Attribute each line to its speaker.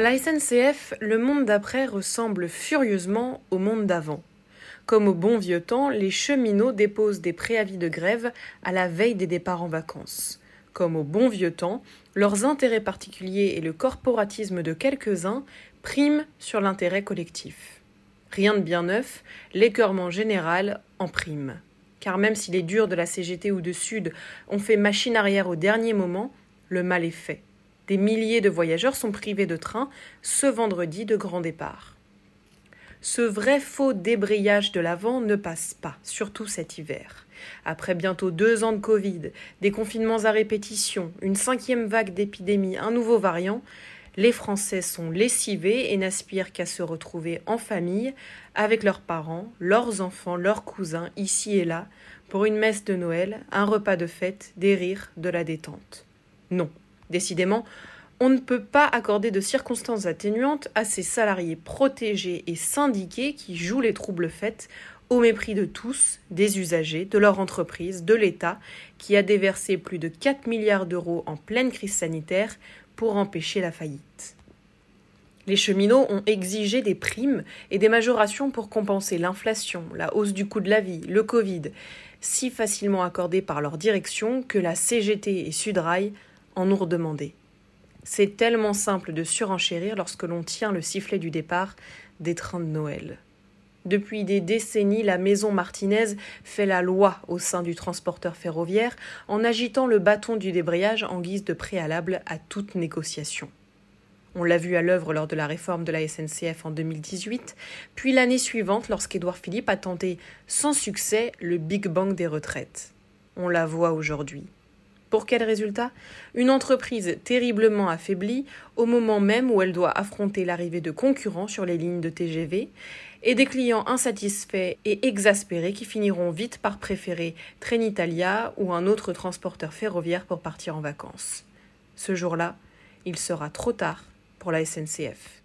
Speaker 1: La SNCF, le monde d'après ressemble furieusement au monde d'avant. Comme au bon vieux temps, les cheminots déposent des préavis de grève à la veille des départs en vacances. Comme au bon vieux temps, leurs intérêts particuliers et le corporatisme de quelques-uns priment sur l'intérêt collectif. Rien de bien neuf, l'écœurement général en prime. Car même si les durs de la CGT ou de Sud ont fait machine arrière au dernier moment, le mal est fait. Des milliers de voyageurs sont privés de train ce vendredi de grand départ. Ce vrai faux débrayage de l'avant ne passe pas, surtout cet hiver. Après bientôt deux ans de Covid, des confinements à répétition, une cinquième vague d'épidémie, un nouveau variant, les Français sont lessivés et n'aspirent qu'à se retrouver en famille, avec leurs parents, leurs enfants, leurs cousins, ici et là, pour une messe de Noël, un repas de fête, des rires, de la détente. Non, Décidément, on ne peut pas accorder de circonstances atténuantes à ces salariés protégés et syndiqués qui jouent les troubles faits au mépris de tous, des usagers, de leur entreprise, de l'État, qui a déversé plus de 4 milliards d'euros en pleine crise sanitaire pour empêcher la faillite. Les cheminots ont exigé des primes et des majorations pour compenser l'inflation, la hausse du coût de la vie, le Covid, si facilement accordés par leur direction que la CGT et Sudrail en nous redemander. C'est tellement simple de surenchérir lorsque l'on tient le sifflet du départ des trains de Noël. Depuis des décennies, la maison Martinez fait la loi au sein du transporteur ferroviaire en agitant le bâton du débrayage en guise de préalable à toute négociation. On l'a vu à l'œuvre lors de la réforme de la SNCF en 2018, puis l'année suivante lorsqu'Édouard Philippe a tenté sans succès le Big Bang des retraites. On la voit aujourd'hui. Pour quel résultat? Une entreprise terriblement affaiblie au moment même où elle doit affronter l'arrivée de concurrents sur les lignes de TGV et des clients insatisfaits et exaspérés qui finiront vite par préférer Trenitalia ou un autre transporteur ferroviaire pour partir en vacances. Ce jour-là, il sera trop tard pour la SNCF.